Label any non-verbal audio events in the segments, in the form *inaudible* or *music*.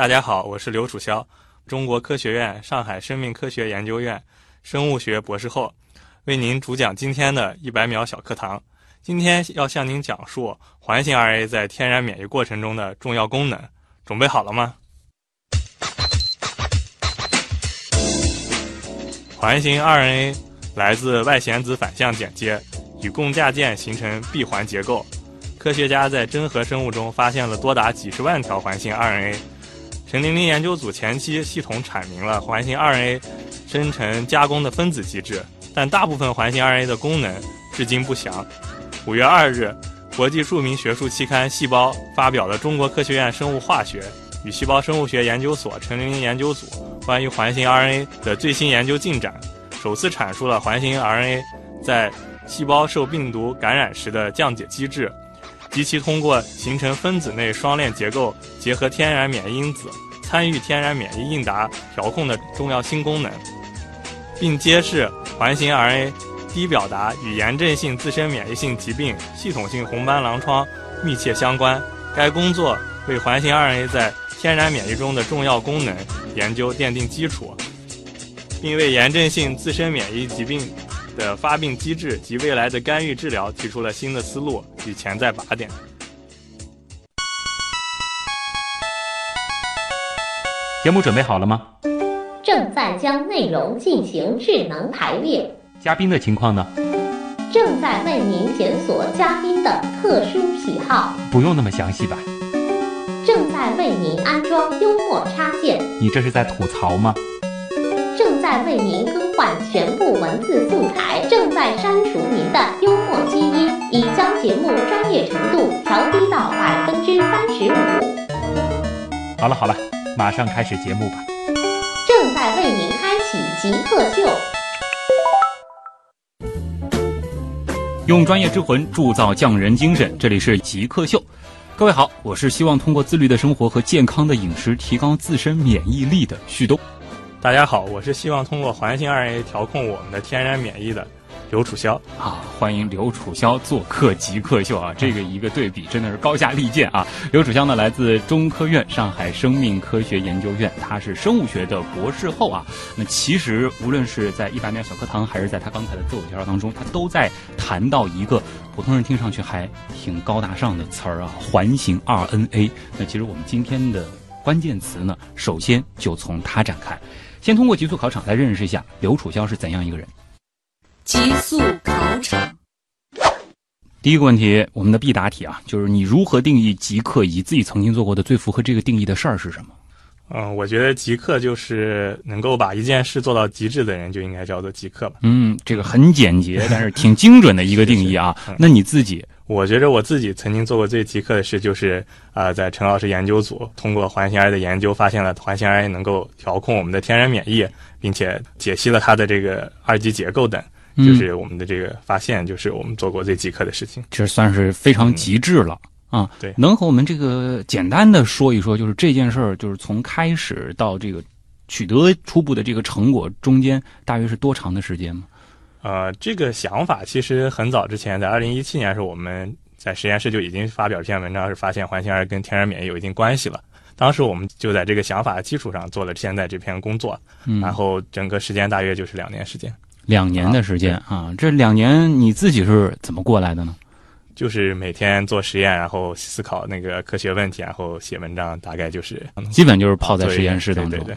大家好，我是刘楚霄，中国科学院上海生命科学研究院生物学博士后，为您主讲今天的一百秒小课堂。今天要向您讲述环形 RNA 在天然免疫过程中的重要功能。准备好了吗？环形 RNA 来自外显子反向剪接，以共价键形成闭环结构。科学家在真核生物中发现了多达几十万条环形 RNA。陈玲玲研究组前期系统阐明了环形 RNA 生成加工的分子机制，但大部分环形 RNA 的功能至今不详。五月二日，国际著名学术期刊《细胞》发表了中国科学院生物化学与细胞生物学研究所陈玲玲研究组关于环形 RNA 的最新研究进展，首次阐述了环形 RNA 在细胞受病毒感染时的降解机制。及其通过形成分子内双链结构，结合天然免疫因子，参与天然免疫应答调控的重要新功能，并揭示环形 RNA 低表达与炎症性自身免疫性疾病、系统性红斑狼疮密切相关。该工作为环形 RNA 在天然免疫中的重要功能研究奠定基础，并为炎症性自身免疫疾病。的发病机制及未来的干预治疗提出了新的思路与潜在靶点。节目准备好了吗？正在将内容进行智能排列。嘉宾的情况呢？正在为您检索嘉宾的特殊喜好。不用那么详细吧？正在为您安装幽默插件。你这是在吐槽吗？正在为您更换全部文字素材，正在删除您的幽默基因，已将节目专业程度调低到百分之三十五。好了好了，马上开始节目吧。正在为您开启极客秀，用专业之魂铸造匠人精神。这里是极客秀，各位好，我是希望通过自律的生活和健康的饮食提高自身免疫力的旭东。大家好，我是希望通过环形 RNA 调控我们的天然免疫的刘楚潇啊，欢迎刘楚潇做客极客秀啊，*laughs* 这个一个对比真的是高下立见啊。刘楚潇呢来自中科院上海生命科学研究院，他是生物学的博士后啊。那其实无论是在一百秒小课堂，还是在他刚才的自我介绍当中，他都在谈到一个普通人听上去还挺高大上的词儿啊，环形 RNA。那其实我们今天的关键词呢，首先就从它展开。先通过极速考场来认识一下刘楚萧是怎样一个人。极速考场，第一个问题，我们的必答题啊，就是你如何定义极客？以自己曾经做过的最符合这个定义的事儿是什么？嗯，我觉得极客就是能够把一件事做到极致的人，就应该叫做极客吧。嗯，这个很简洁，但是挺精准的一个定义啊。*laughs* 那你自己？我觉着我自己曾经做过最极客的事，就是啊，在陈老师研究组通过环形 RNA 的研究，发现了环形 RNA 能够调控我们的天然免疫，并且解析了它的这个二级结构等，就是我们的这个发现，就是我们做过最极客的事情。这算是非常极致了啊！对，能和我们这个简单的说一说，就是这件事儿，就是从开始到这个取得初步的这个成果中间，大约是多长的时间吗？呃，这个想法其实很早之前，在二零一七年时候，我们在实验室就已经发表这篇文章，是发现环形 RNA 跟天然免疫有一定关系了。当时我们就在这个想法的基础上做了现在这篇工作，然后整个时间大约就是两年时间。两年的时间啊，这两年你自己是怎么过来的呢？就是每天做实验，然后思考那个科学问题，然后写文章，大概就是基本就是泡在实验室当中。对对。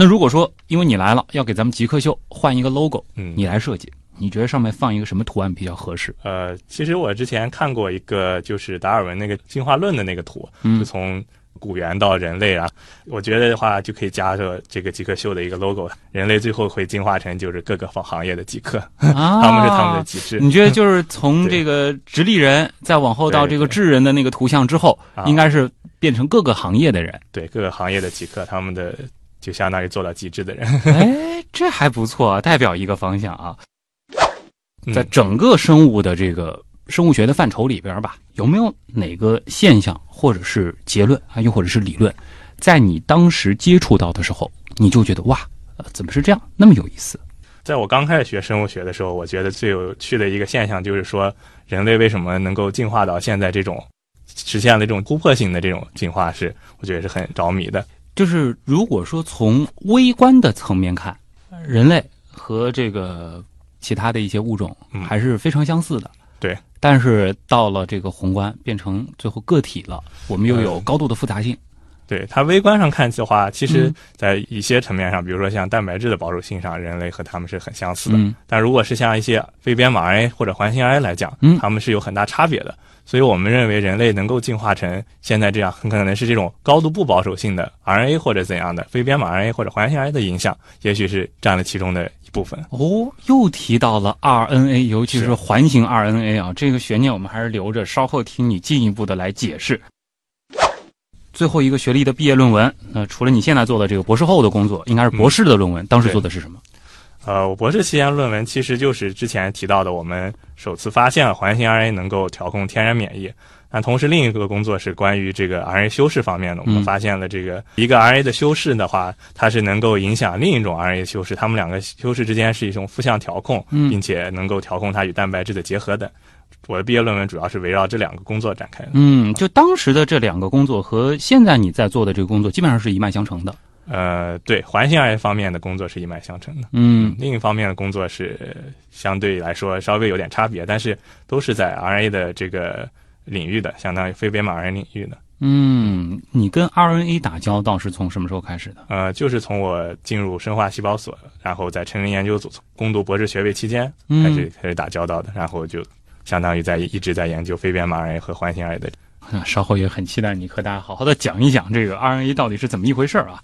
那如果说因为你来了，要给咱们极客秀换一个 logo，嗯，你来设计，你觉得上面放一个什么图案比较合适？呃，其实我之前看过一个，就是达尔文那个进化论的那个图，嗯就从古猿到人类啊，我觉得的话就可以加上这个极客秀的一个 logo，人类最后会进化成就是各个方行业的极客，啊 *laughs* 他们是他们的极致。你觉得就是从这个直立人再往后到这个智人的那个图像之后，应该是变成各个行业的人，对各个行业的极客，他们的。就相当于做到极致的人，*laughs* 哎，这还不错，代表一个方向啊。在整个生物的这个生物学的范畴里边吧，有没有哪个现象或者是结论啊，又或者是理论，在你当时接触到的时候，你就觉得哇，怎么是这样，那么有意思？在我刚开始学生物学的时候，我觉得最有趣的一个现象就是说，人类为什么能够进化到现在这种。实现了这种突破性的这种进化，是我觉得是很着迷的。就是如果说从微观的层面看，人类和这个其他的一些物种嗯还是非常相似的。对。但是到了这个宏观，变成最后个体了，我们又有嗯高度的复杂性。对它微观上看的话，其实嗯，在一些层面上，比如说像蛋白质的保守性上，人类和它们是很相似的。嗯但如果是像一些非编码 RNA 或者环形 RNA 来讲，嗯它们是有很大差别的。所以我们认为人类能够进化成现在这样，很可能是这种高度不保守性的 RNA 或者怎样的非编码 RNA 或者环形 RNA 的影响，也许是占了其中的一部分。哦，又提到了 RNA，尤其是是环形 RNA 啊，这个悬念我们还是留着，稍后听你进一步的来解释。最后一个学历的毕业论文，那、除了你现在做的这个博士后的工作，应该是博士的论文，当时做的是什么？呃，我博士期间论文其实就是之前提到的，我们首次发现了环形 RNA 能够调控天然免疫。那同时另一个工作是关于这个 RNA 修饰方面的，我们嗯发现了这个一个 RNA 的修饰的话，它是能够影响另一种 RNA 修饰，它们两个修饰之间是一种负向调控，嗯并且能够调控它与蛋白质的结合等。我的毕业论文主要是围绕这两个工作展开的。嗯，就当时的这两个工作和现在你在做的这个工作基本上是一脉相承的。呃，对环形 RNA 方面的工作是一脉相承的。嗯另一方面的工作是呃相对来说稍微有点差别，但是都是在 RNA 的这个领域的，相当于非编码 RNA 领域的。嗯，你跟 RNA 打交道是从什么时候开始的？呃，就是从我进入生化细胞所，然后在成人研究组攻读博士学位期间嗯开始开始打交道的，然后就相当于在一直在研究非编码 RNA 和环形 RNA 的。啊 *laughs* 稍后也很期待你和大家好好的讲一讲这个 RNA 到底是怎么一回事儿啊。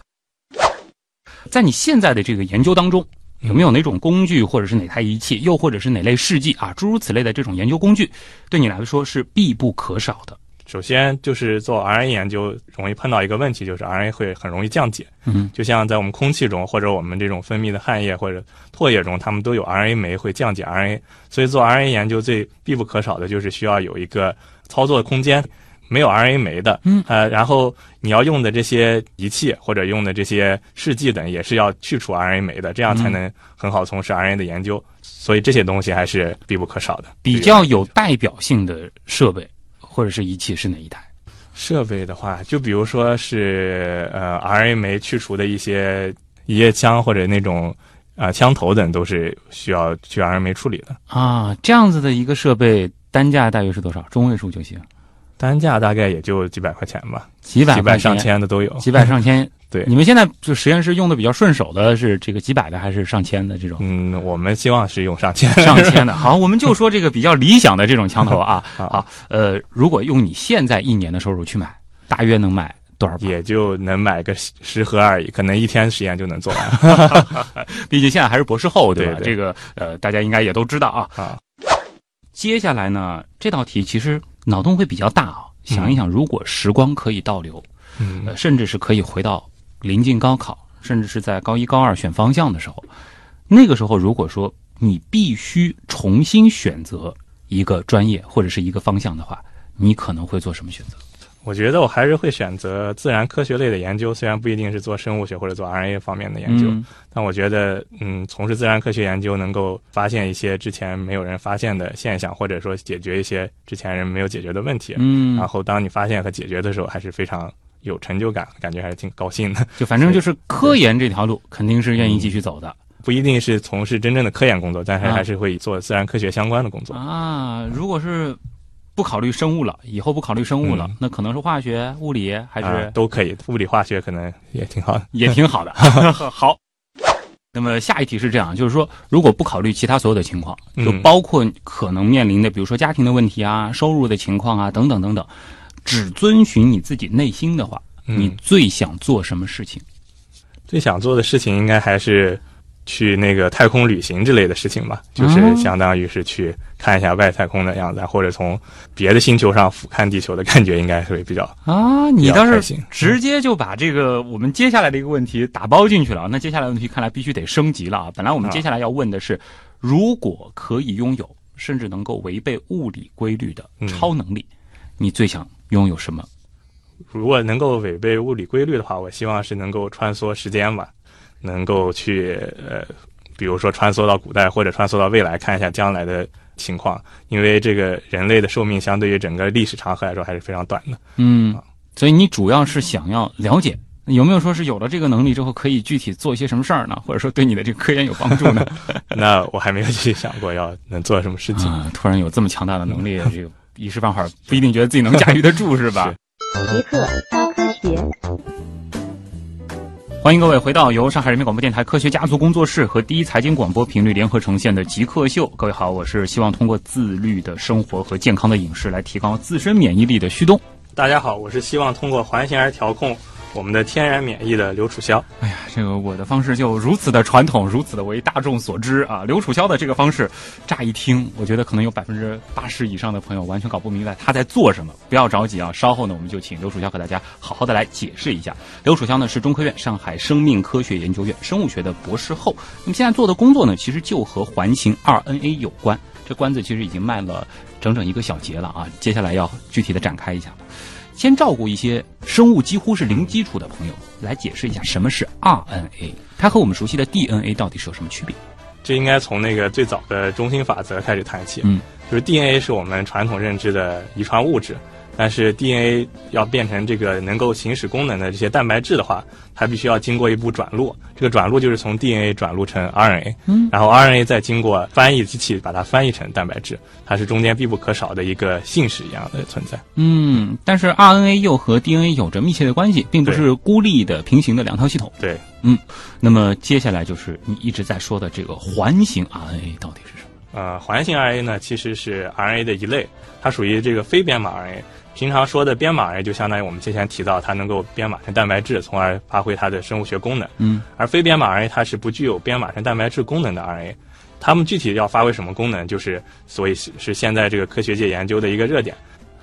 在你现在的这个研究当中，有没有哪种工具，或者是哪台仪器，又或者是哪类试剂啊，诸如此类的这种研究工具，对你来说是必不可少的？首先就是做 RNA 研究容易碰到一个问题，就是 RNA 会很容易降解。嗯就像在我们空气中，或者我们这种分泌的汗液或者唾液中，它们都有 RNA 酶会降解 RNA。所以做 RNA 研究最必不可少的就是需要有一个操作空间，没有 RNA 酶的，嗯呃，然后你要用的这些仪器或者用的这些试剂等，也是要去除 RNA 酶的，这样才能很好从事 RNA 的研究。所以这些东西还是必不可少的。比较有代表性的设备或者是仪器是哪一台？设备的话，就比如说是呃 RNA 酶去除的一些一液枪或者那种呃枪头等，都是需要去 RNA 酶处理的。啊，这样子的一个设备单价大约是多少？中位数就行，单价大概也就几百块钱吧，几百几百上，千的都有。几百上千。*laughs* 对你们现在就实验室用的比较顺手的是这个几百的还是上千的这种？嗯，我们希望是用上千。上千的。*laughs* 好，我们就说这个比较理想的这种枪头 *laughs* 啊。好好，呃，如果用你现在一年的收入去买，大约能买多少？也就能买个十十盒而已，可能一天实验就能做完毕竟现在还是博士后，对吧？对对这个呃，大家应该也都知道啊。啊。接下来呢，这道题其实脑洞会比较大啊。想一想，如果时光可以倒流，嗯呃，甚至是可以回到临近高考，甚至是在高一、高二选方向的时候，那个时候如果说你必须重新选择一个专业或者是一个方向的话，你可能会做什么选择？我觉得我还是会选择自然科学类的研究，虽然不一定是做生物学或者做 RNA 方面的研究，嗯但我觉得，嗯，从事自然科学研究能够发现一些之前没有人发现的现象，或者说解决一些之前人没有解决的问题。嗯然，后当你发现和解决的时候，还是非常有成就感，感觉还是挺高兴的。就反正就是科研这条路肯定是愿意继续走的。不一定是从事真正的科研工作，但是啊还是会做自然科学相关的工作。啊，如果是不考虑生物了，以后不考虑生物了，嗯那可能是化学、物理，还啊是都可以，物理化学可能也挺好的。*laughs* 也挺好的。*laughs* 好，那么下一题是这样，就是说，如果不考虑其他所有的情况，嗯就包括可能面临的，比如说家庭的问题啊、收入的情况啊等等等等，只遵循你自己内心的话，你嗯，最想做什么事情？最想做的事情应该还是去那个太空旅行之类的事情吧，就是哦相当于是去看一下外太空的样子，或者从别的星球上俯瞰地球的感觉，应该会比较啊，你倒是。直接就把这个我们接下来的一个问题打包进去了。那接下来问题看来必须得升级了啊！本来我们啊接下来要问的是，如果可以拥有甚至能够违背物理规律的嗯超能力，你最想拥有什么？如果能够违背物理规律的话，我希望是能够穿梭时间吧，能够去呃，比如说穿梭到古代或者穿梭到未来，看一下将来的情况，因为这个人类的寿命相对于整个历史长河来说还是非常短的。嗯，所以你主要是想要了解。有没有说是有了这个能力之后，可以具体做一些什么事儿呢？或者说对你的这个科研有帮助呢？*laughs* 那我还没有去想过要能做什么事情。啊，突然有这么强大的能力，*laughs* 这个一时半会儿不一定觉得自己能驾驭得住，是吧？极客高科学。欢迎各位回到由上海人民广播电台科学家族工作室和第一财经广播频率联合呈现的《极客秀》。各位好，我是希望通过自律的生活和健康的饮食来提高自身免疫力的旭东。大家好，我是希望通过环形而调控我们的天然免疫的刘楚霄。哎呀，这个我的方式就如此的传统，如此的为大众所知啊！刘楚霄的这个方式，乍一听，我觉得可能有百分之八十以上的朋友完全搞不明白他在做什么。不要着急啊，稍后呢，我们就请刘楚霄和大家好好的来解释一下。刘楚霄呢是中科院上海生命科学研究院生物学的博士后，那么现在做的工作呢，其实就和环形 RNA 有关。这关子其实已经卖了整整一个小节了啊，接下来要具体的展开一下。先照顾一些生物几乎是零基础的朋友，来解释一下什么是 RNA，它和我们熟悉的 DNA 到底是有什么区别？这应该从那个最早的中心法则开始谈起。嗯，就是 DNA 是我们传统认知的遗传物质，但是 DNA 要变成这个能够行使功能的这些蛋白质的话，它必须要经过一步转录。这个转录就是从 DNA 转录成 RNA，嗯，然后 RNA 再经过翻译机器把它翻译成蛋白质，它是中间必不可少的一个信使一样的存在。嗯，但是 RNA 又和 DNA 有着密切的关系，并不是孤立的平行的两套系统。对，嗯那么接下来就是你一直在说的这个环形 RNA 到底是什么？呃，环形 RNA 呢其实是 RNA 的一类，它属于这个非编码 RNA。平常说的编码 RNA 就相当于我们之前提到，它能够编码成蛋白质，从而发挥它的生物学功能。嗯，而非编码 RNA 它是不具有编码成蛋白质功能的 RNA。它们具体要发挥什么功能，就是所以是是现在这个科学界研究的一个热点。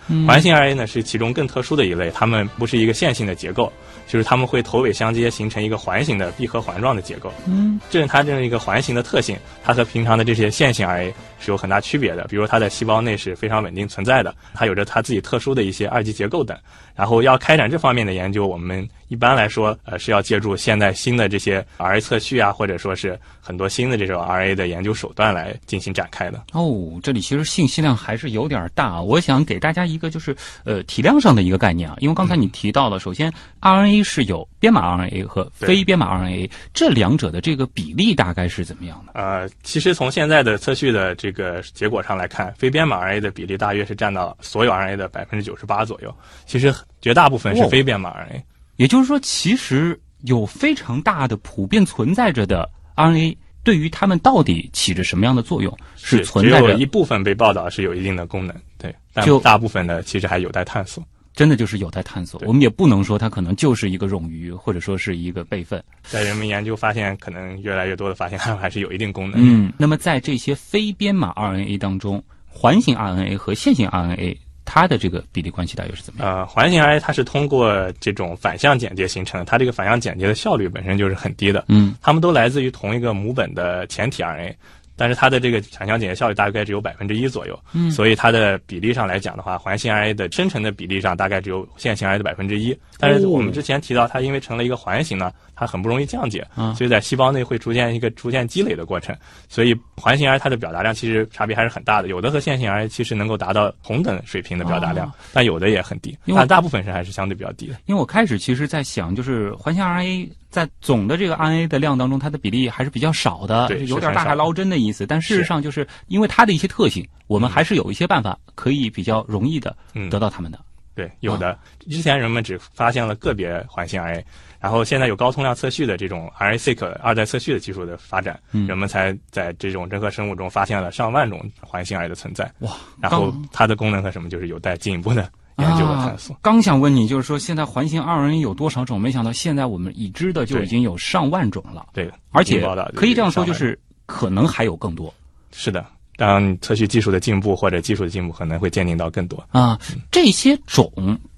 嗯环形 RNA 呢是其中更特殊的一类，它们不是一个线性的结构，就是它们会头尾相接，形成一个环形的闭合环状的结构。嗯，这是它这样一个环形的特性，它和平常的这些线性 RNA 是有很大区别的。比如它在细胞内是非常稳定存在的，它有着它自己特殊的一些二级结构等。然后要开展这方面的研究，我们一般来说呃是要借助现在新的这些 RNA 测序啊，或者说是很多新的这种 RNA 的研究手段来进行展开的。哦，这里其实信息量还是有点大。我想给大家一个就是呃体量上的一个概念啊，因为刚才你提到了，首先 RNA 是有编码 RNA 和非编码 RNA，这两者的这个比例大概是怎么样的？呃，其实从现在的测序的这个结果上来看，非编码 RNA 的比例大约是占到所有 RNA 的百分之九十八左右。其实绝大部分是哦非编码 RNA。也就是说，其实有非常大的普遍存在着的 RNA，对于它们到底起着什么样的作用，是存在着一部分被报道是有一定的功能，对，但就大部分的其实还有待探索。真的就是有待探索。我们也不能说它可能就是一个冗余，或者说是一个备份。在人们研究发现，可能越来越多的发现它们还是有一定功能。嗯，那么在这些非编码 RNA 当中，环形 RNA 和线性 RNA 它的这个比例关系大约是怎么样？呃，环形 RNA 它是通过这种反向剪接形成的，它这个反向剪接的效率本身就是很低的。嗯它们都来自于同一个母本的前体 RNA，但是它的这个反向剪接效率大概只有百分之一左右，嗯所以它的比例上来讲的话，环形 RNA 的生成的比例上大概只有线性 RNA 的百分之一。但是我们之前提到，它因为成了一个环形呢，它很不容易降解，啊所以在细胞内会出现一个逐渐积累的过程。所以环形 RNA 它的表达量其实差别还是很大的，有的和线性 RNA 其实能够达到同等水平的表达量，哦但有的也很低，但大部分是还是相对比较低的。因为我开始其实在想，就是环形 RNA 在总的这个 RNA 的量当中，它的比例还是比较少的，对有点大海捞针的意思。但事实上，就是因为它的一些特性，我们还是有一些办法可以比较容易的嗯得到它们的。对，有的。之前人们只发现了个别环形 RNA，然后现在有高通量测序的这种 RNA-seq 二代测序的技术的发展，嗯人们才在这种真核生物中发现了上万种环形 RNA 的存在。哇，然后它的功能和什么，就是有待进一步的研究和探索啊。。刚想问你，就是说现在环形 RNA 有多少种？没想到现在我们已知的就已经有上万种了，对，而且可以这样说，就是可能还有更多是的。当测序技术的进步或者技术的进步，可能会鉴定到更多。啊。这些种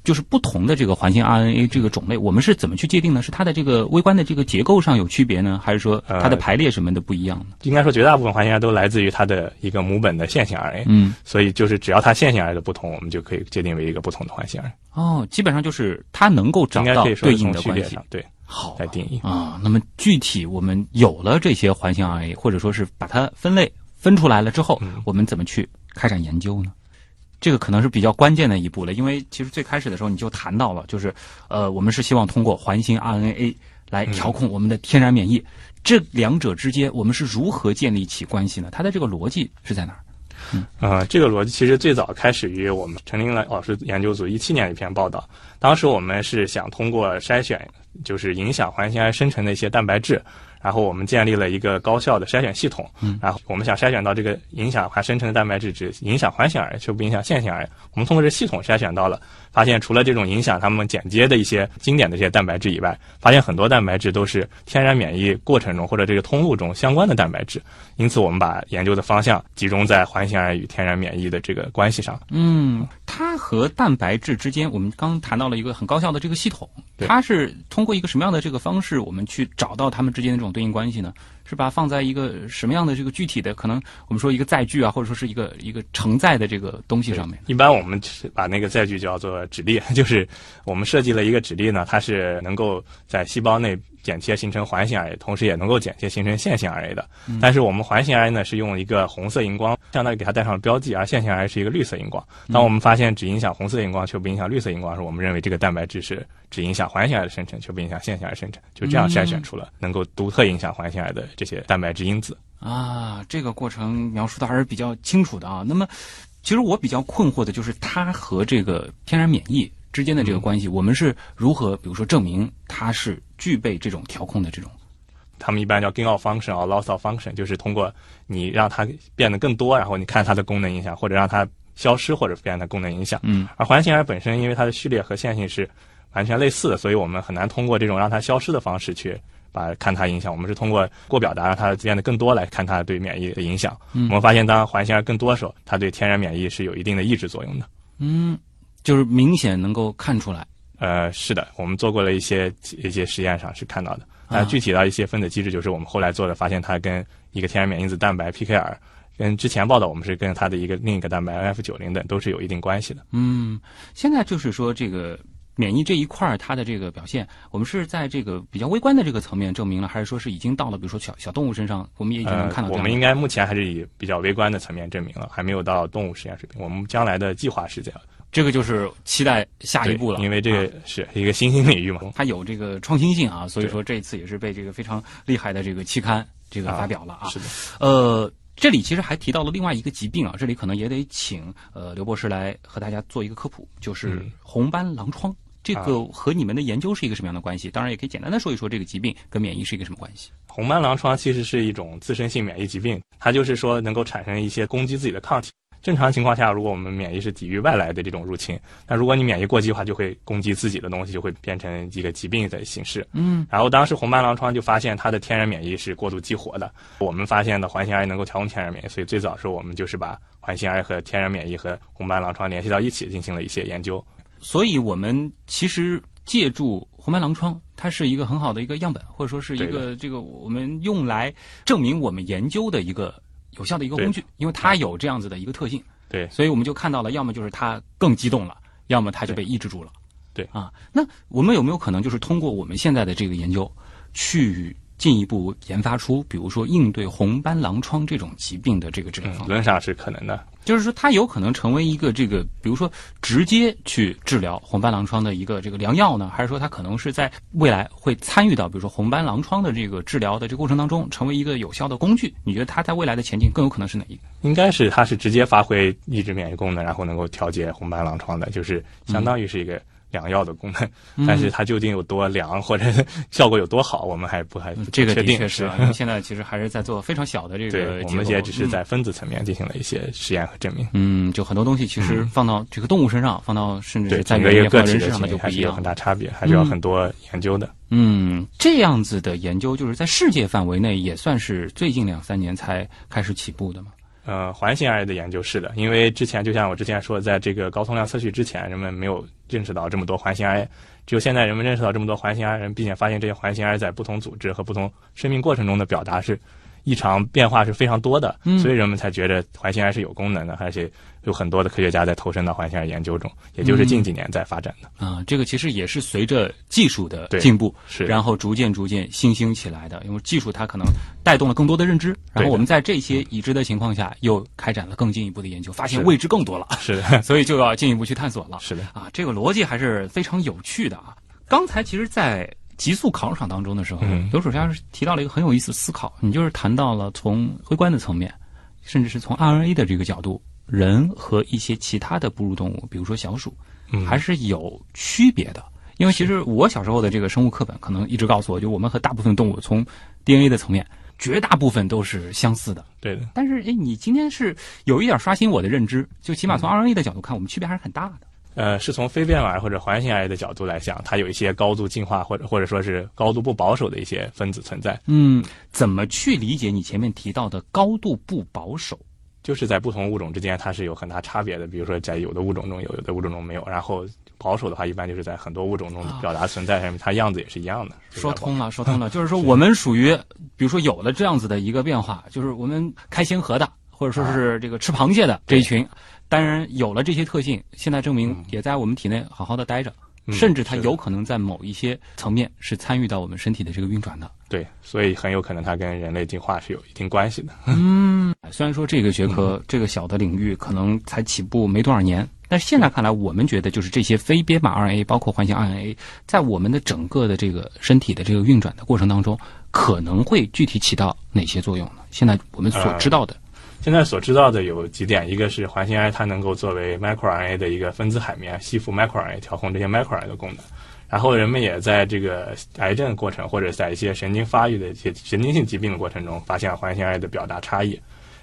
就是不同的这个环形 RNA 这个种类，我们是怎么去界定呢？是它的这个微观的这个结构上有区别呢，还是说它的呃排列什么的不一样呢？应该说，绝大部分环形 RNA 都来自于它的一个母本的线性 RNA，、嗯，所以就是只要它线性 RNA 的不同，我们就可以界定为一个不同的环形 RNA。哦，基本上就是它能够找到对应的关系从序列上。对好来定义。啊，那么具体我们有了这些环形 RNA，或者说是把它分类分出来了之后，嗯我们怎么去开展研究呢？这个可能是比较关键的一步了，因为其实最开始的时候你就谈到了，就是呃，我们是希望通过环形 RNA 来调控我们的天然免疫，这两者之间我们是如何建立起关系呢？它的这个逻辑是在哪儿？呃，这个逻辑其实最早开始于我们陈林来老师研究组一七年一篇报道。当时我们是想通过筛选，就是影响环形癌生成的一些蛋白质，然后我们建立了一个高效的筛选系统。嗯然后我们想筛选到这个影响环生成的蛋白质只影响环形癌，却不影响线性癌。我们通过这系统筛选到了，发现除了这种影响他们剪接的一些经典的这些蛋白质以外，发现很多蛋白质都是天然免疫过程中或者这个通路中相关的蛋白质。因此，我们把研究的方向集中在环形癌与天然免疫的这个关系上。嗯，它和蛋白质之间，我们刚谈到了一个很高效的这个系统，它是通过一个什么样的这个方式，我们去找到它们之间的这种对应关系呢？是把它放在一个什么样的这个具体的，可能我们说一个载具啊，或者说是一个一个承载的这个东西上面？一般我们把那个载具叫做指粒，*laughs* 就是我们设计了一个指粒呢，它是能够在细胞内剪切形成环形 RNA，同时也能够剪切形成线性 RNA 的。但是我们环形 RNA 呢是用一个红色荧光，相当于给它带上了标记，而线性 RNA 是一个绿色荧光。当我们发现只影响红色荧光却不影响绿色荧光的时，候，我们认为这个蛋白质是只影响环形癌的生成，却不影响线性癌生成，就这样筛选出了能够独特影响环形癌的这些蛋白质因子。啊，这个过程描述的还是比较清楚的啊。那么，其实我比较困惑的就是它和这个天然免疫之间的这个关系，我们是如何，比如说证明它是具备这种调控的这种？他们一般叫 gain of function 或 loss of function，就是通过你让它变得更多，然后你看它的功能影响，或者让它消失或者变它功能影响。嗯而环形癌本身因为它的序列和线性是完全类似的，所以我们很难通过这种让它消失的方式去把看它影响。我们是通过过表达让它变得更多来看它对免疫的影响。嗯我们发现，当环形癌更多的时候，它对天然免疫是有一定的抑制作用的。嗯，就是明显能够看出来。呃，是的，我们做过了一些一些实验上是看到的。但啊具体到一些分子机制，就是我们后来做的，发现它跟一个天然免疫因子蛋白 PKR，跟之前报道我们是跟它的一个另一个蛋白 NF 九零等都是有一定关系的。嗯，现在就是说这个免疫这一块儿它的这个表现，我们是在这个比较微观的这个层面证明了，还是说是已经到了比如说小小动物身上，我们也已经能呃看到我们应该目前还是以比较微观的层面证明了，还没有到动物实验水平。我们将来的计划是这样，这个就是期待下一步了，因为这啊个是一个新兴领域嘛。它有这个创新性啊，所以说这一次也是被这个非常厉害的这个期刊这个发表了啊。是的，呃，这里其实还提到了另外一个疾病啊，这里可能也得请呃刘博士来和大家做一个科普，就是嗯红斑狼疮。这个和你们的研究是一个什么样的关系？当然也可以简单的说一说这个疾病跟免疫是一个什么关系。红斑狼疮其实是一种自身性免疫疾病，它就是说能够产生一些攻击自己的抗体。正常情况下，如果我们免疫是抵御外来的这种入侵，那如果你免疫过激的话，就会攻击自己的东西，就会变成一个疾病的形式。嗯然后当时红斑狼疮就发现它的天然免疫是过度激活的，我们发现的环形癌能够调控天然免疫，所以最早时候我们就是把环形癌和天然免疫和红斑狼疮联系到一起进行了一些研究。所以我们其实借助红斑狼疮，它是一个很好的一个样本，或者说是一个这个我们用来证明我们研究的一个有效的一个工具，因为它有这样子的一个特性。对所以我们就看到了，要么就是它更激动了，要么它就被抑制住了。对啊，那我们有没有可能就是通过我们现在的这个研究，去进一步研发出，比如说应对红斑狼疮这种疾病的这个治疗嗯，方法？理论上是可能的。就是说，它有可能成为一个这个，比如说直接去治疗红斑狼疮的一个这个良药呢，还是说它可能是在未来会参与到，比如说红斑狼疮的这个治疗的这个过程当中，成为一个有效的工具？你觉得它在未来的前景更有可能是哪一个？应该是它是直接发挥抑制免疫功能，然后能够调节红斑狼疮的，就是相当于是一个良药的功能。嗯但是它究竟有多良或者 *laughs* 效果有多好，我们还不还不这个确定。的确是啊，*laughs* 因为现在其实还是在做非常小的这个对，我们也只是嗯在分子层面进行了一些实验和证明。嗯，就很多东西其实放到这个动物身上，放到甚至对，是在整个一个个人身上的就不一样情还是有很。大差别，还是要很多研究的。嗯，这样子的研究就是在世界范围内也算是最近两三年才开始起步的嘛。呃，环形 I 的研究是的，因为之前就像我之前说，在这个高通量测序之前，人们没有认识到这么多环形 I，，只有现在人们认识到这么多环形癌人，并且发现这些环形 I 在不同组织和不同生命过程中的表达是异常变化是非常多的，嗯所以人们才觉得环形癌是有功能的，而且有很多的科学家在投身到环形癌研究中，也就是近几年在发展的。啊、这个其实也是随着技术的进步，是然后逐渐逐渐新兴起来的。因为技术它可能带动了更多的认知，然后我们在这些已知的情况下，又开展了更进一步的研究，发现未知更多了，是的，*laughs* 所以就要进一步去探索了。是的，啊，这个逻辑还是非常有趣的啊。刚才其实，在极速考场当中的时候，嗯刘主先生提到了一个很有意思的思考，你就是谈到了从微观的层面，甚至是从 RNA 的这个角度，人和一些其他的哺乳动物，比如说小鼠，嗯还是有区别的。因为其实我小时候的这个生物课本可能一直告诉我，就我们和大部分动物从 DNA 的层面，绝大部分都是相似的。对的。但是，哎，你今天是有一点刷新我的认知，就起码嗯从 RNA 的角度看，我们区别还是很大的。呃，是从非变癌或者环形癌的角度来讲，它有一些高度进化或者或者说是高度不保守的一些分子存在，嗯，怎么去理解你前面提到的高度不保守？就是在不同物种之间它是有很大差别的。比如说在有的物种中有，有的物种中没有。然后保守的话，一般就是在很多物种中表达存在上面，它样子也是一样的。*laughs* 说通了，说通了，就是说我们属于，比如说有了这样子的一个变化，就是我们开星河的，或者说是这个吃螃蟹的这一群，当然有了这些特性，现在证明也在我们体内好好的待着，嗯甚至它有可能在某一些层面是参与到我们身体的这个运转的。对，所以很有可能它跟人类进化是有一定关系的。嗯虽然说这个学科、这个小的领域可能才起步没多少年，但是现在看来，我们觉得就是这些非编码 RNA，包括环形 RNA，在我们的整个的这个身体的这个运转的过程当中，可能会具体起到哪些作用呢？现在我们所知道的，现在所知道的有几点，一个是环形癌它能够作为 microRNA 的一个分子海绵，吸附 microRNA 调控这些 microRNA 的功能。然后人们也在这个癌症过程或者在一些神经发育的一些神经性疾病的过程中，发现环形 i 的表达差异。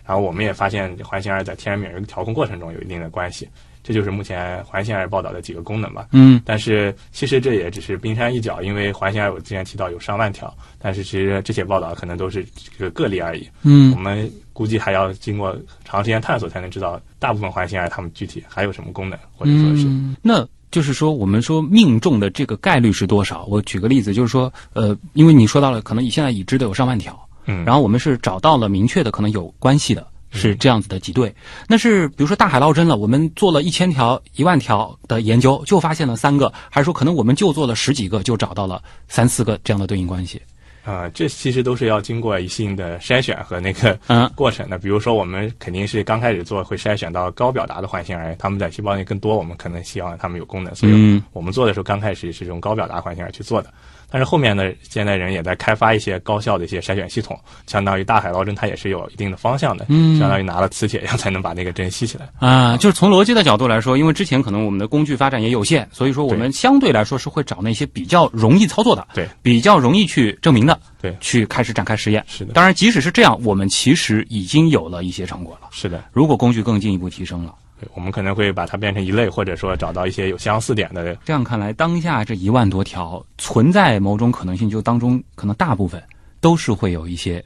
然后我们也发现环形 i 在天然免疫调控过程中有一定的关系。这就是目前环形癌报道的几个功能吧。嗯但是其实这也只是冰山一角，因为环形癌我之前提到有上万条，但是其实这些报道可能都是这个个例而已。嗯我们估计还要经过长时间探索才能知道大部分环形癌它们具体还有什么功能，或者说是、嗯，那就是说，我们说命中的这个概率是多少？我举个例子，就是说，呃，因为你说到了，可能以现在已知的有上万条，嗯，然后我们是找到了明确的可能有关系的，是这样子的几对。那是比如说大海捞针了，我们做了一千条、一万条的研究，就发现了三个，还是说可能我们就做了十几个，就找到了三四个这样的对应关系？啊、这其实都是要经过一定的筛选和那个嗯 *laughs* 过程的。比如说，我们肯定是刚开始做会筛选到高表达的环形癌，他们在细胞内更多，我们可能希望它们有功能，所以嗯我们做的时候刚开始是用高表达环形癌去做的。但是后面呢，现在人也在开发一些高效的一些筛选系统，相当于大海捞针，它也是有一定的方向的，嗯相当于拿了磁铁一样才能把那个针吸起来。啊，就是从逻辑的角度来说，因为之前可能我们的工具发展也有限，所以说我们相对来说是会找那些比较容易操作的，对，比较容易去证明的，对去开始展开实验。是的当然，即使是这样，我们其实已经有了一些成果了。是的。如果工具更进一步提升了，对，我们可能会把它变成一类，或者说找到一些有相似点的。这样看来，当下这一万多条存在某种可能性，就当中可能大部分都是会有一些，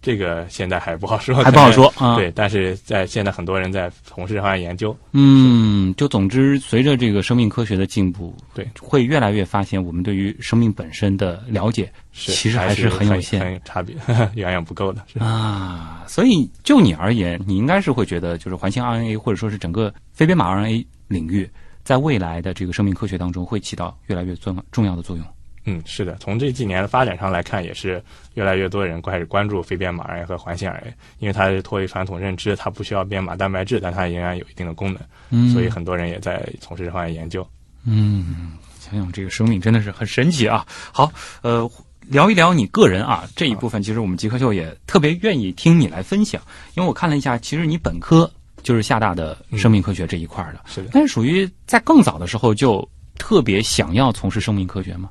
这个现在还不好说，还不好说啊。对，但是在现在很多人在从事这方面研究，嗯，就总之，随着这个生命科学的进步，对，会越来越发现我们对于生命本身的了解是其实还是很有限很有差别，*laughs* 远远不够的。是啊。所以就你而言，你应该是会觉得，就是环形 RNA 或者说是整个非编码 RNA 领域，在未来的这个生命科学当中会起到越来越重重要的作用。嗯，是的，从这几年的发展上来看，也是越来越多人开始关注非编码 RNA 和环形 RNA，因为它是脱离传统认知，它不需要编码蛋白质，但它仍然有一定的功能，嗯所以很多人也在从事这方面研究。嗯，想想这个生命真的是很神奇啊。好，呃，聊一聊你个人啊这一部分，其实我们极客秀也特别愿意听你来分享，因为我看了一下，其实你本科就是厦大的生命科学这一块儿的，是的，但是属于在更早的时候就特别想要从事生命科学吗？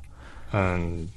嗯，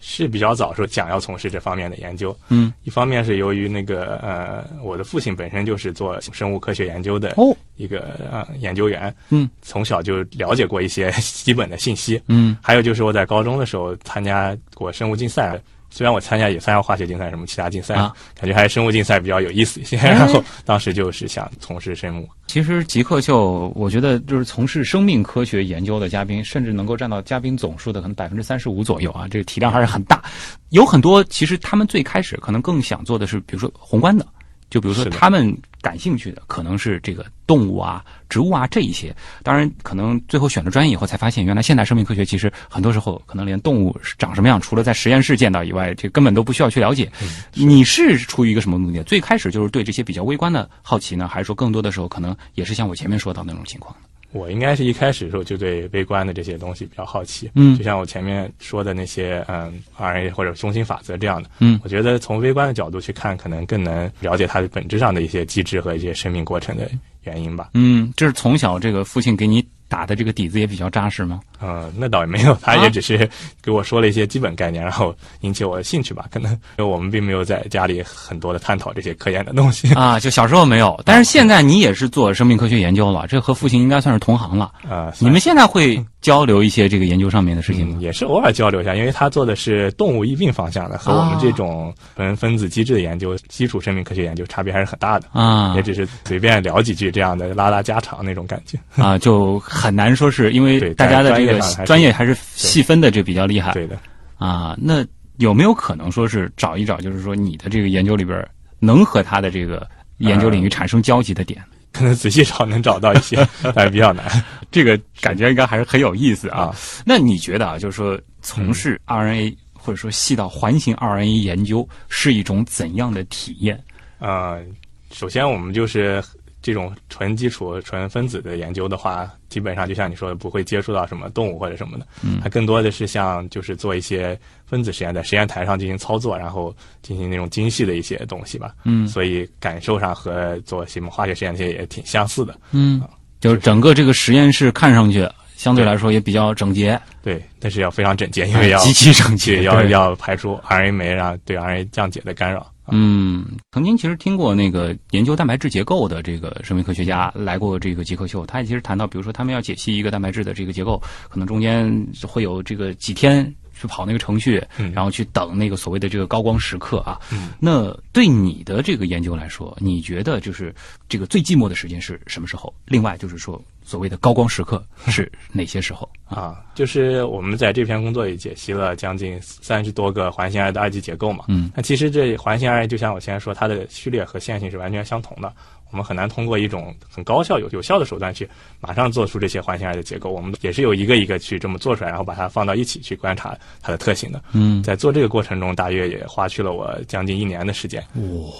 是比较早说想要从事这方面的研究。嗯，一方面是由于那个呃，我的父亲本身就是做生物科学研究的哦，一个呃研究员，嗯，从小就了解过一些基本的信息。嗯还有就是我在高中的时候参加过生物竞赛，虽然我参加也参加化学竞赛什么其他竞赛，啊感觉还是生物竞赛比较有意思一些。然后当时就是想从事生物。其实极客秀，我觉得就是从事生命科学研究的嘉宾，甚至能够占到嘉宾总数的可能百分之三十五左右啊，这个体量还是很大。有很多其实他们最开始可能更想做的是，比如说宏观的，就比如说他们感兴趣的可能是这个动物啊、植物啊这一些。当然，可能最后选了专业以后才发现，原来现代生命科学其实很多时候可能连动物是长什么样，除了在实验室见到以外，这根本都不需要去了解。你是出于一个什么目的？最开始就是对这些比较微观的好奇呢，还是说更多的时候可能也是像我前面说到那种情况？我应该是一开始的时候就对微观的这些东西比较好奇，嗯。就像我前面说的那些，嗯，RNA 或者中心法则这样的，嗯。我觉得从微观的角度去看，可能更能了解它的本质上的一些机制和一些生命过程的原因吧。嗯，这是从小这个父亲给你打的这个底子也比较扎实吗？嗯，那倒也没有，他啊也只是给我说了一些基本概念，然后引起我的兴趣吧。可能因为我们并没有在家里很多的探讨这些科研的东西。啊，*laughs* 就小时候没有，但是现在你也是做生命科学研究了，这和父亲应该算是同行了。啊、你们现在会交流一些这个研究上面的事情吗嗯？也是偶尔交流一下，因为他做的是动物疫病方向的，和我们这种分分子机制的研究、基础生命科学研究差别还是很大的。啊也只是随便聊几句这样的拉拉家常那种感觉。啊，就很难说是因为大家的这个专业还是专业还是细分的这比较厉害对的，啊。那有没有可能说是找一找，就是说你的这个研究里边能和他的这个研究领域产生交集的点？可能仔细找能找到一些，*laughs* 但是比较难这个感觉应该还是很有意思啊。啊。那你觉得啊，就是说从事 RNA、或者说细到环形 RNA 研究是一种怎样的体验？呃，首先我们就是这种纯基础、纯分子的研究的话，基本上就像你说的，不会接触到什么动物或者什么的。嗯它更多的是像就是做一些分子实验，在实验台上进行操作，然后进行那种精细的一些东西吧。嗯所以感受上和做什么化学实验这些也挺相似的。嗯，就是整个这个实验室看上去相对来说也比较整洁，对，但是要非常整洁，因为要哎极其整洁，要要排除 RNA 酶让对 RNA 降解的干扰。嗯，曾经其实听过那个研究蛋白质结构的这个生命科学家来过这个极客秀，他也其实谈到，比如说他们要解析一个蛋白质的这个结构，可能中间会有这个几天去跑那个程序，嗯然后去等那个所谓的这个高光时刻啊。嗯那对你的这个研究来说，你觉得就是这个最寂寞的时间是什么时候？另外就是说，所谓的高光时刻 *laughs* 是哪些时候？啊，就是我们在这篇工作里解析了将近三十多个环形 RNA 的二级结构嘛。嗯那其实这环形 RNA 就像我前面说，它的序列和线性是完全相同的。我们很难通过一种很高效、有有效的手段去马上做出这些环形 RNA 的结构。我们也是有一个一个去这么做出来，然后把它放到一起去观察它的特性的。嗯，在做这个过程中，大约也花去了我将近一年的时间。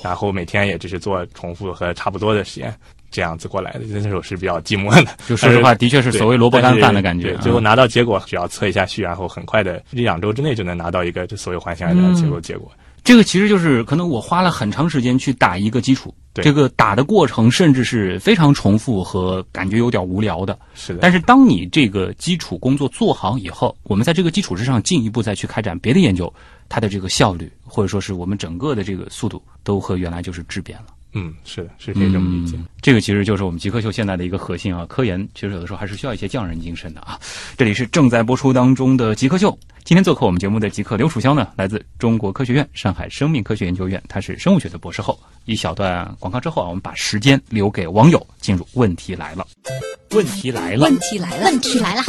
然后每天也只是做重复和差不多的实验，这样子过来的。那时候是比较寂寞的。就说实话，的确是所谓萝卜干饭的感觉。最后拿到结果，只要测一下序，然后很快的一两周之内就能拿到一个这所有环形 RNA 的结构结果。这个其实就是可能我花了很长时间去打一个基础，对这个打的过程甚至是非常重复和感觉有点无聊的。是的，但是当你这个基础工作做好以后，我们在这个基础之上进一步再去开展别的研究，它的这个效率或者说是我们整个的这个速度都和原来就是质变了。嗯，是的，是可以这么理解。嗯这个其实就是我们极客秀现在的一个核心啊，科研其实有的时候还是需要一些匠人精神的啊。这里是正在播出当中的极客秀，今天做客我们节目的极客刘楚潇呢，来自中国科学院上海生命科学研究院，他是生物学的博士后。一小段广告之后啊，我们把时间留给网友，进入问题来了。问题来了问，题来了，问题来了，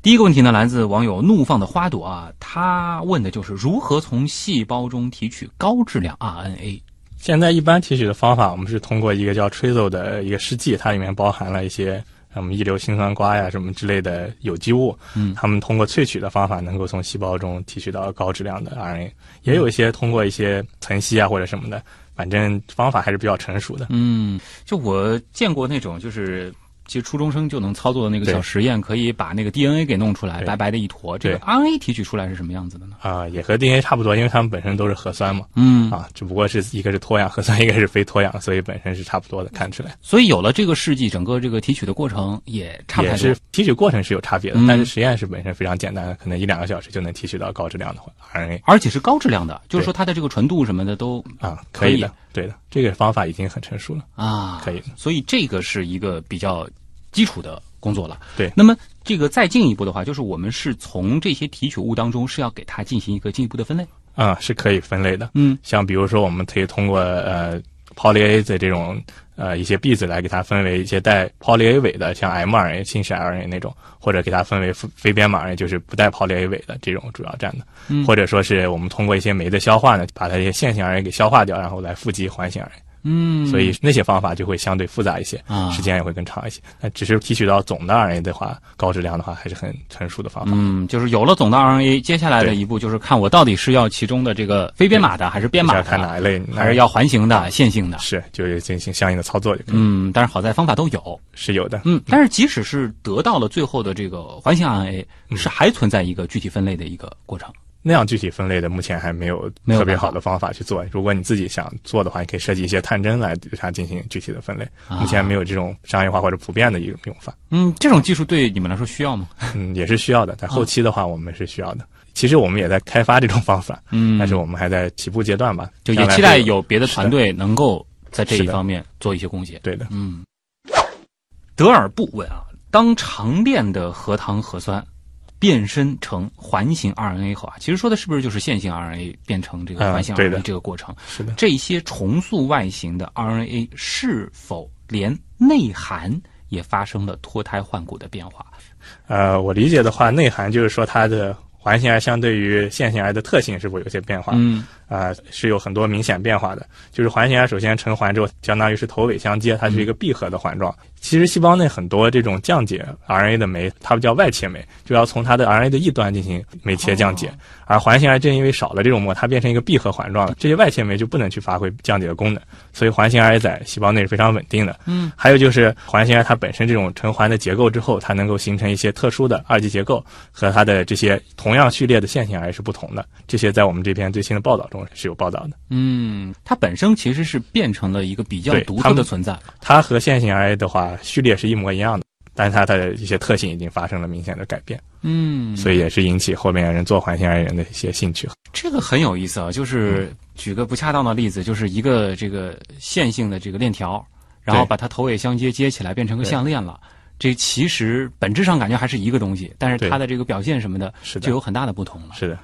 第一个问题呢，来自网友怒放的花朵啊，他问的就是如何从细胞中提取高质量 RNA。现在一般提取的方法，我们是通过一个叫 Trizo 的一个试剂，它里面包含了一些什么一流辛酸瓜呀什么之类的有机物。嗯他们通过萃取的方法，能够从细胞中提取到高质量的 RNA，也有一些通过一些层析啊或者什么的，反正方法还是比较成熟的。嗯，就我见过那种，就是其实初中生就能操作的那个小实验，可以把那个 DNA 给弄出来，白白的一坨。这个 RNA 提取出来是什么样子的呢？啊、也和 DNA 差不多，因为它们本身都是核酸嘛。嗯，啊，只不过是一个是脱氧核酸，一个是非脱氧，所以本身是差不多的，看出来所以有了这个试剂，整个这个提取的过程也差不太多也是。提取过程是有差别的，嗯但是实验室本身非常简单，可能一两个小时就能提取到高质量的 RNA 而且是高质量的，就是说它的这个纯度什么的都啊，可以可以的，对的，这个方法已经很成熟了，啊，可以的。所以这个是一个比较基础的工作了。对那么这个再进一步的话，就是我们是从这些提取物当中是要给它进行一个进一步的分类。啊、是可以分类的。嗯像比如说，我们可以通过呃 poly A 的这种呃一些匕子来给它分为一些带 poly A 尾的，像 mRNA、信使 RNA 那种，或者给它分为非非编码 RNA，就是不带 poly A 尾的这种主要占的，嗯或者说是我们通过一些酶的消化呢，把它一些线性 RNA 给消化掉，然后来富集环形 RNA。嗯所以那些方法就会相对复杂一些，啊时间也会更长一些。那只是提取到总的 RNA 的话，高质量的话还是很成熟的方法。嗯，就是有了总的 RNA，接下来的一步就是看我到底是要其中的这个非编码的，还是编码的看，哪一类，还是要环形的、线性的。是就是进行相应的操作就可以，嗯，但是好在方法都有。是有的。嗯，但是即使是得到了最后的这个环形 RNA，是嗯还存在一个具体分类的一个过程。那样具体分类的，目前还没有特别好的方法去做。如果你自己想做的话，你可以设计一些探针来对它进行具体的分类。啊目前没有这种商业化或者普遍的一种用法，嗯，这种技术对你们来说需要吗？嗯，也是需要的。在后期的话，我们是需要的。其实我们也在开发这种方法，嗯但是我们还在起步阶段吧。就也期待有别的团队能够在这一方面做一些贡献。对的。嗯，德尔布问啊，当长链的核糖核酸变身成环形 RNA 后啊，其实说的是不是就是线性 RNA 变成这个嗯环形 RNA 这个过程？是的。这些重塑外形的 RNA 是否连内涵也发生了脱胎换骨的变化？呃，我理解的话，内涵就是说它的环形癌相对于线性癌的特性是否有些变化？嗯啊、是有很多明显变化的。就是环形癌首先成环之后，相当于是头尾相接，它是一个闭合的环状。其实细胞内很多这种降解 RNA 的酶，它们叫外切酶，就要从它的 RNA 的一端进行酶切降解。而环形癌正因为少了这种膜，它变成一个闭合环状了，这些外切酶就不能去发挥降解的功能，所以环形癌在细胞内是非常稳定的。嗯，还有就是环形癌它本身这种成环的结构之后，它能够形成一些特殊的二级结构，和它的这些同样序列的线性癌是不同的。这些在我们这篇最新的报道中是有报道的。嗯，它本身其实是变成了一个比较独特的存在。它和线性 RNA 的话，序列是一模一样的，但是它的一些特性已经发生了明显的改变，嗯，所以也是引起后面人做环形 RNA 人的一些兴趣。这个很有意思啊，就是举个不恰当的例子，就是一个这个线性的这个链条，然后把它头尾相接接起来变成个项链了。这其实本质上感觉还是一个东西，但是它的这个表现什么的是的。就有很大的不同了。是的，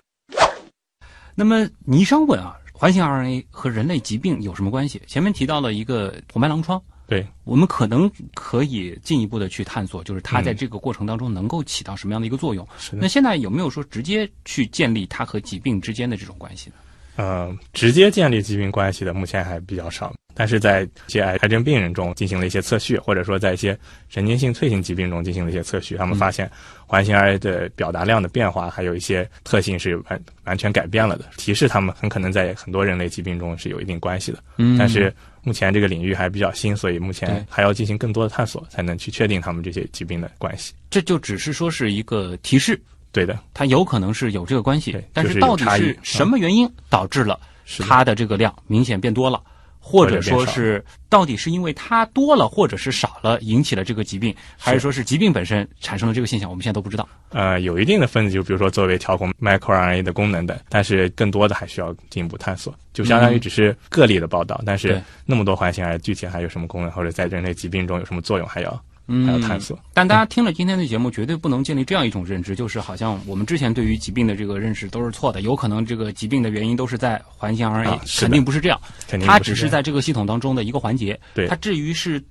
那么倪商问啊，环形 RNA 和人类疾病有什么关系？前面提到了一个红斑狼疮，对，我们可能可以进一步的去探索，就是它在嗯这个过程当中能够起到什么样的一个作用。是。那现在有没有说直接去建立它和疾病之间的这种关系呢？嗯，直接建立疾病关系的目前还比较少，但是在一些癌癌症病人中进行了一些测序，或者说在一些神经性退行疾病中进行了一些测序，他们发现环形 RNA 的表达量的变化，还有一些特性是完完全改变了的，提示他们很可能在很多人类疾病中是有一定关系的。嗯但是目前这个领域还比较新，所以目前还要进行更多的探索，才能去确定他们这些疾病的关系。这就只是说是一个提示，对的，它有可能是有这个关系，但是是到底是什么原因导致了它的这个量明显变多了？或者说是到底是因为它多了，或者是少了，引起了这个疾病，还是说是疾病本身产生了这个现象？我们现在都不知道。呃，有一定的分子，就比如说作为调控 microRNA 的功能的，但是更多的还需要进一步探索，就相当于只是个例的报道，但是那么多环形癌具体还有什么功能，或者在人类疾病中有什么作用，还要嗯还要探索。但大家听了今天的节目，绝对不能建立这样一种认知，就是好像我们之前对于疾病的这个认识都是错的，有可能这个疾病的原因都是在环形 RNA，、啊肯定不是这样，它只是在这个系统当中的一个环节。对它至于是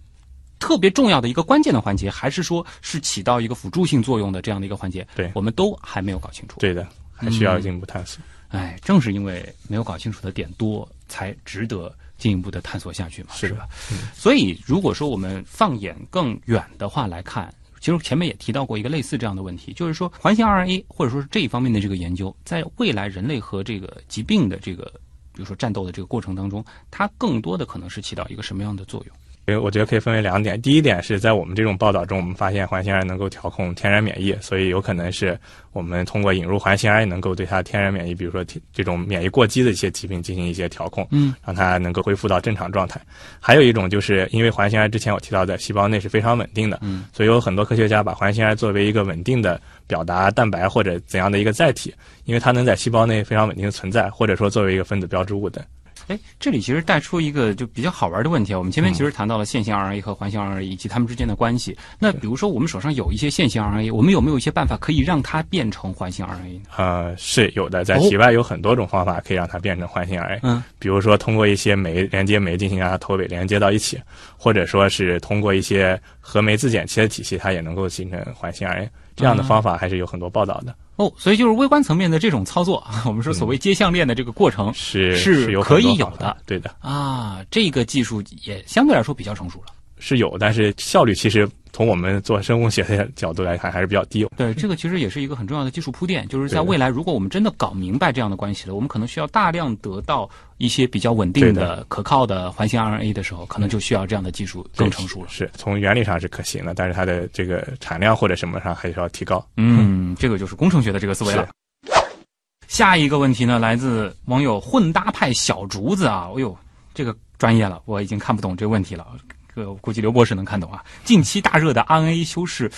特别重要的一个关键的环节，还是说是起到一个辅助性作用的这样的一个环节，对我们都还没有搞清楚。对的，还需要进一步探索。哎，正是因为没有搞清楚的点多，才值得进一步的探索下去嘛，是的吧？所以，如果说我们放眼更远的话来看，其实前面也提到过一个类似这样的问题，就是说环形 RNA 或者说是这一方面的这个研究，在未来人类和这个疾病的这个，比如说战斗的这个过程当中，它更多的可能是起到一个什么样的作用？因为我觉得可以分为两点。第一点是在我们这种报道中，我们发现环形癌能够调控天然免疫，所以有可能是我们通过引入环形癌能够对它天然免疫，比如说这种免疫过激的一些疾病进行一些调控，嗯，让它能够恢复到正常状态。还有一种就是因为环形癌之前我提到在细胞内是非常稳定的，嗯，所以有很多科学家把环形癌作为一个稳定的表达蛋白或者怎样的一个载体，因为它能在细胞内非常稳定的存在，或者说作为一个分子标志物的。哎，这里其实带出一个就比较好玩的问题啊。我们前面其实谈到了线性 RNA 和环形 RNA 以及它们之间的关系。那比如说我们手上有一些线性 RNA，我们有没有一些办法可以让它变成环形 RNA 呢？呃，是有的，在体外有很多种方法可以让它变成环形 RNA。嗯，比如说通过一些酶连接酶进行让它头尾连接到一起，或者说是通过一些核酶自检切的体系，它也能够形成环形 RNA。这样的方法还是有很多报道的。哦，所以就是微观层面的这种操作啊，*laughs* 我们说所谓接项链的这个过程是是可以有的对的，啊，这个技术也相对来说比较成熟了。是有，但是效率其实从我们做生物学的角度来看还是比较低。对，这个其实也是一个很重要的技术铺垫，就是在未来，如果我们真的搞明白这样的关系了，我们可能需要大量得到一些比较稳定对的、可靠的环形 RNA 的时候，可能就需要这样的技术更成熟了。是从原理上是可行的，但是它的这个产量或者什么上还是要提高。嗯，这个就是工程学的这个思维了。下一个问题呢，来自网友混搭派小竹子啊，哎呦，这个专业了，我已经看不懂这个问题了，这个我估计刘博士能看懂啊。近期大热的 RNA 修饰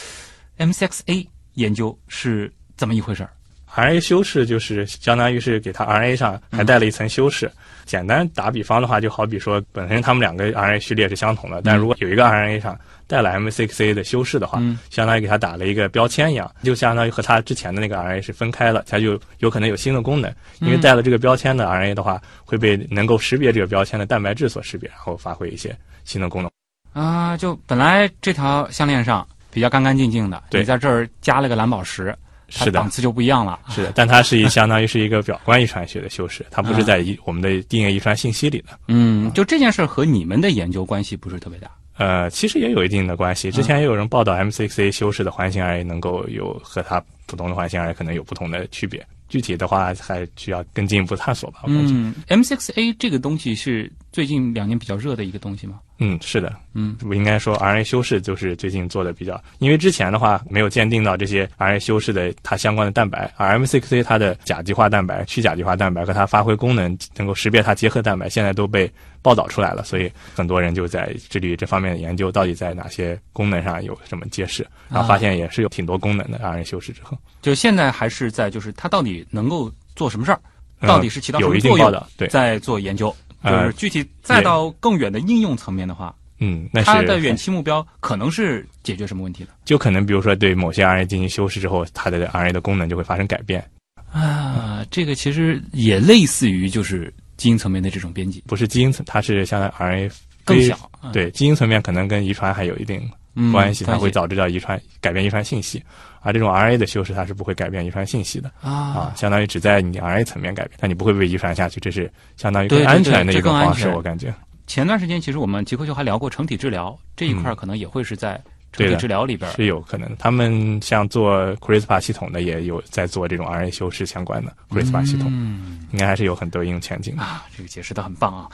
MCXA 研究是怎么一回事儿？RNA 修饰就是相当于是给它 RNA 上还带了一层修饰。简单打比方的话，就好比说本身它们两个 RNA 序列是相同的，但如果有一个 RNA 上带了 M6A 的修饰的话，嗯相当于给它打了一个标签一样，就相当于和它之前的那个 RNA 是分开了，它就有可能有新的功能。因为带了这个标签的 RNA 的话，会被能够识别这个标签的蛋白质所识别，然后发挥一些新的功能。啊，就本来这条项链上比较干干净净的，对你在这儿加了个蓝宝石，是的档，次就不一样了。是的，但它是一相当于是一个表观遗传学的修饰，它不是在遗我们的 DNA 遗传信息里的。嗯，就这件事儿和你们的研究关系不是特别大。呃，其实也有一定的关系。之前也有人报道 M6A 修饰的环形 RNA 能够有和它普通的环形 RNA 可能有不同的区别，具体的话还需要更进一步探索吧。嗯，M6A 这个东西是最近两年比较热的一个东西吗？嗯，是的，嗯，我应该说 RNA 修饰就是最近做的比较，因为之前的话没有鉴定到这些 RNA 修饰的它相关的蛋白，而 M6A 它的甲基化蛋白、去甲基化蛋白和它发挥功能能够识别它结合蛋白，现在都被报道出来了，所以很多人就在致力于这方面的研究，到底在哪些功能上有什么揭示，然后发现也是有挺多功能的 RNA 修饰之后，就现在还是在就是它到底能够做什么事儿，呃到底是起到什有么作用，一定报道，对，在做研究。就呃是具体再到更远的应用层面的话，嗯，那是它的远期目标可能是解决什么问题呢？就可能比如说对某些 RNA 进行修饰之后，它的 RNA 的功能就会发生改变，啊，这个其实也类似于就是基因层面的这种编辑，不是基因层，它是相当于 RNA 更小。嗯，对基因层面可能跟遗传还有一定嗯关系，它会导致到遗传改变遗传信息，而这种 RNA 的修饰它是不会改变遗传信息的啊啊，，相当于只在你 RNA 层面改变，但你不会被遗传下去，这是相当于更安全的一个方式，我感觉。前段时间其实我们极客秀还聊过成体治疗这一块，可能也会是在成体对治疗里边儿。是有可能的，他们像做 CRISPR 系统的，也有在做这种 RNA 修饰相关的 CRISPR 系统，嗯应该还是有很多应用前景的。啊，这个解释的很棒啊。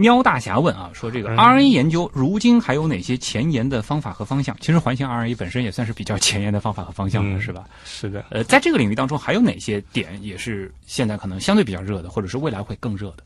喵大侠问啊，说这个嗯 RNA 研究如今还有哪些前沿的方法和方向？其实环形 RNA 本身也算是比较前沿的方法和方向了，嗯是吧？是的，呃，在这个领域当中，还有哪些点也是现在可能相对比较热的，或者是未来会更热的？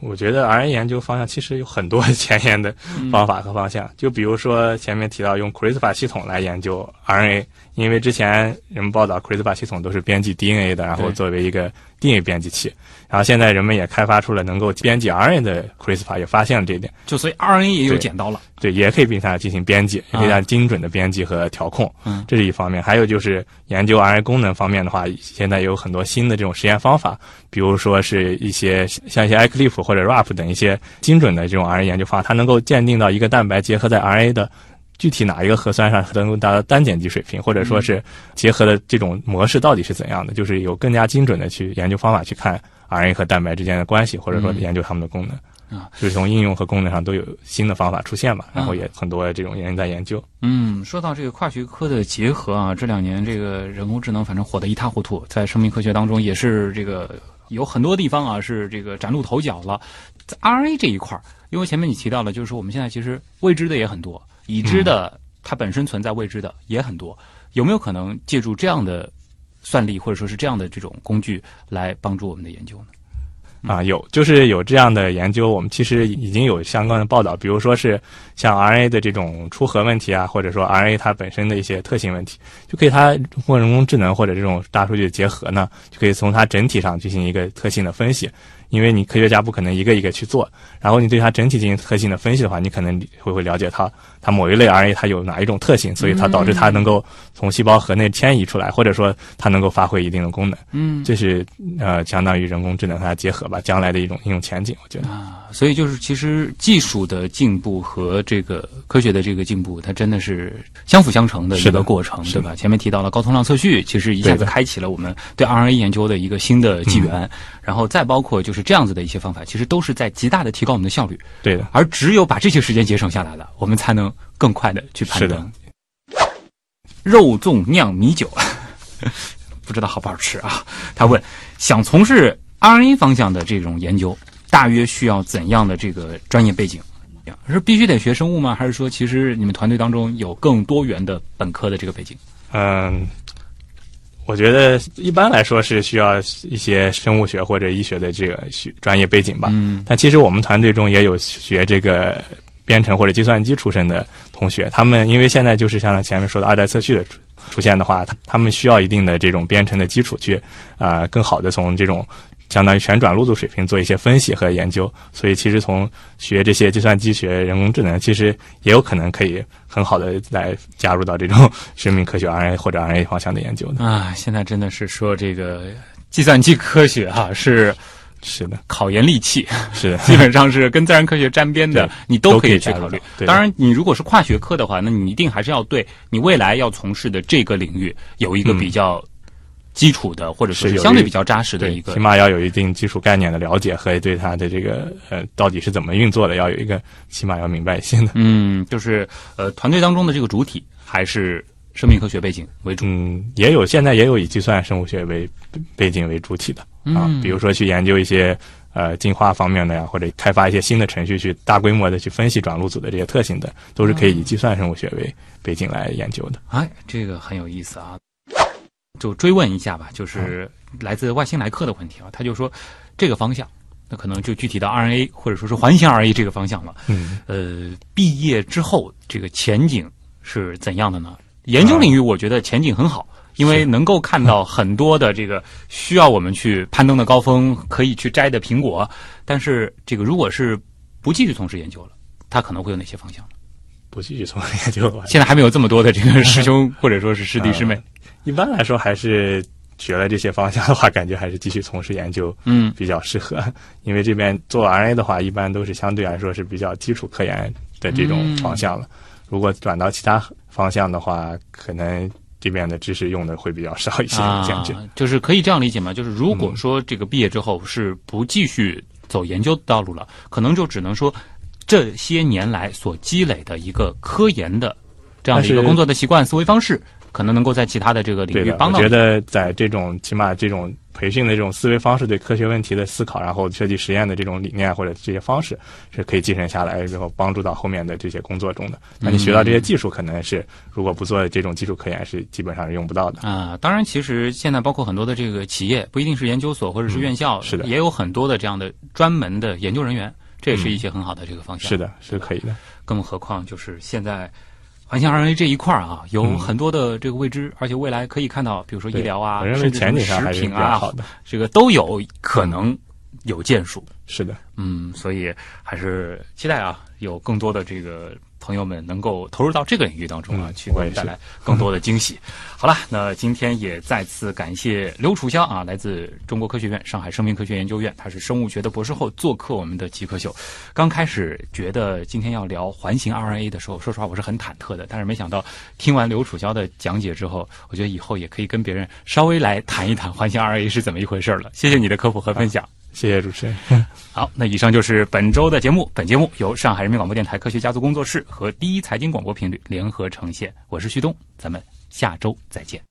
我觉得 RNA 研究方向其实有很多前沿的方法和方向，*laughs* 就比如说前面提到用 CRISPR 系统来研究 RNA，因为之前人们报道 CRISPR 系统都是编辑 DNA 的，然后作为一个 DNA 编辑器，然后现在人们也开发出了能够编辑 RNA 的 CRISPR，也发现了这一点，就所以 RNA 也有对。剪刀了。对，也可以并它进行编辑，也可以让精准的编辑和调控，嗯。这是一方面。还有就是研究 RNA 功能方面的话，现在有很多新的这种实验方法，比如说是一些像一些 iClip 或者 RAP 等一些精准的这种 RNA 研究方法，它能够鉴定到一个蛋白结合在 RNA 的具体哪一个核酸上能够达到单碱基水平，或者说是结合的这种模式到底是怎样的，就是有更加精准的去研究方法去看 RNA 和蛋白之间的关系，或者说嗯研究它们的功能。啊，就是从应用和功能上都有新的方法出现嘛，然后嗯也很多这种人在研究。嗯，说到这个跨学科的结合啊，这两年这个人工智能反正火得一塌糊涂，在生命科学当中也是这个有很多地方啊是这个崭露头角了。在 RNA 这一块儿，因为前面你提到了，就是说我们现在其实未知的也很多，已知的、它本身存在未知的也很多，有没有可能借助这样的算力或者说是这样的这种工具来帮助我们的研究呢？啊，有就是有这样的研究，我们其实已经有相关的报道，比如说是像 RNA 的这种出核问题啊，或者说 RNA 它本身的一些特性问题，就可以它通过人工智能或者这种大数据的结合呢，就可以从它整体上进行一个特性的分析。因为你科学家不可能一个一个去做，然后你对它整体进行特性的分析的话，你可能会会了解它它某一类 RNA 它有哪一种特性，所以它导致它能够从细胞核内迁移出来，或者说它能够发挥一定的功能。嗯，这是呃相当于人工智能和它结合吧，将来的一种应用前景，我觉得。啊，所以就是其实技术的进步和这个科学的这个进步，它真的是相辅相成的一个过程，对吧？前面提到了高通量测序，其实一下子开启了我们对 RNA 研究的一个新的纪元，然后再包括就是这样子的一些方法，其实都是在极大的提高我们的效率，对的，而只有把这些时间节省下来了，我们才能更快的去判是的断。肉粽酿米酒，*laughs* 不知道好不好吃啊？他问，想从事 RNA 方向的这种研究，大约需要怎样的这个专业背景？是必须得学生物吗？还是说，其实你们团队当中有更多元的本科的这个背景？嗯，我觉得一般来说是需要一些生物学或者医学的这个学专业背景吧。嗯但其实我们团队中也有学这个编程或者计算机出身的同学，他们因为现在就是像前面说的二代测序的出出现的话，他他们需要一定的这种编程的基础去啊、呃更好的从这种相当于旋转录组水平做一些分析和研究。所以其实从学这些计算机学、人工智能，其实也有可能可以很好的来加入到这种 *laughs* 生命科学 RNA 或者 RNA 方向的研究的。啊，现在真的是说这个计算机科学哈、是是的，考研利器，是的，*laughs* 基本上是跟自然科学沾边的，你都可以去考虑。对当然，你如果是跨学科的话，那你一定还是要对你未来要从事的这个领域有一个嗯比较基础的，或者说是相对比较扎实的一，个起码要有一定基础概念的了解和对它的这个呃到底是怎么运作的，要有一个起码要明白一些的。嗯，就是呃，团队当中的这个主体还是生命科学背景为主。嗯，也有现在也有以计算生物学为背景为主体的啊，嗯比如说去研究一些呃进化方面的呀，或者开发一些新的程序去大规模的去分析转录组的这些特性的，都是可以以计算生物学为背景来研究的。哎，这个很有意思啊。就追问一下吧，就是来自外星来客的问题啊，他就说这个方向，那可能就具体到 RNA 或者说是环形 RNA 这个方向了。嗯，呃，毕业之后这个前景是怎样的呢？研究领域我觉得前景很好，因为能够看到很多的这个需要我们去攀登的高峰，可以去摘的苹果。但是这个如果是不继续从事研究了，它可能会有哪些方向呢？不继续从事研究了，现在还没有这么多的这个师兄或者说是师弟师妹。一般来说还是学了这些方向的话，感觉还是继续从事研究嗯比较适合，因为这边做 RNA 的话，一般都是相对来说是比较基础科研的这种方向了。如果转到其他方向的话，可能这边的知识用的会比较少一些，啊就是可以这样理解吗？就是如嗯果说这个毕业之后是不继续走研究道路了，可能就只能说这些年来所积累的一个科研的这样的一个工作的习惯、思维方式，可能能够在其他的这个领，域帮到你。我觉得在这种起码这种培训的这种思维方式，对科学问题的思考，然后设计实验的这种理念或者这些方式，是可以继承下来，然后帮助到后面的这些工作中的。那你学到这些技术，可能是如果不做这种基础科研，是基本上是用不到的。啊、当然，其实现在包括很多的这个企业，不一定是研究所或者是院校，嗯是的也有很多的这样的专门的研究人员，这也是一些很好的这个方向。是的，是可以的。更何况就是现在环形 RNA 这一块儿啊，有嗯很多的这个未知，而且未来可以看到，比如说医疗啊，甚至前景上还是比食品啊。这个都有可能有建树。是的，嗯，所以还是期待啊，有更多的这个朋友们能够投入到这个领域当中啊，嗯去给我我也是们带来更多的惊喜。*laughs* 好了，那今天也再次感谢刘楚霄啊，来自中国科学院上海生命科学研究院，他是生物学的博士后，做客我们的极客秀。刚开始觉得今天要聊环形 RNA 的时候，说实话我是很忐忑的，但是没想到听完刘楚霄的讲解之后，我觉得以后也可以跟别人稍微来谈一谈环形 RNA 是怎么一回事了。谢谢你的科普和分享。谢谢主持人。*laughs* 好，那以上就是本周的节目。本节目由上海人民广播电台科学家族工作室和第一财经广播频率联合呈现。我是旭东，咱们下周再见。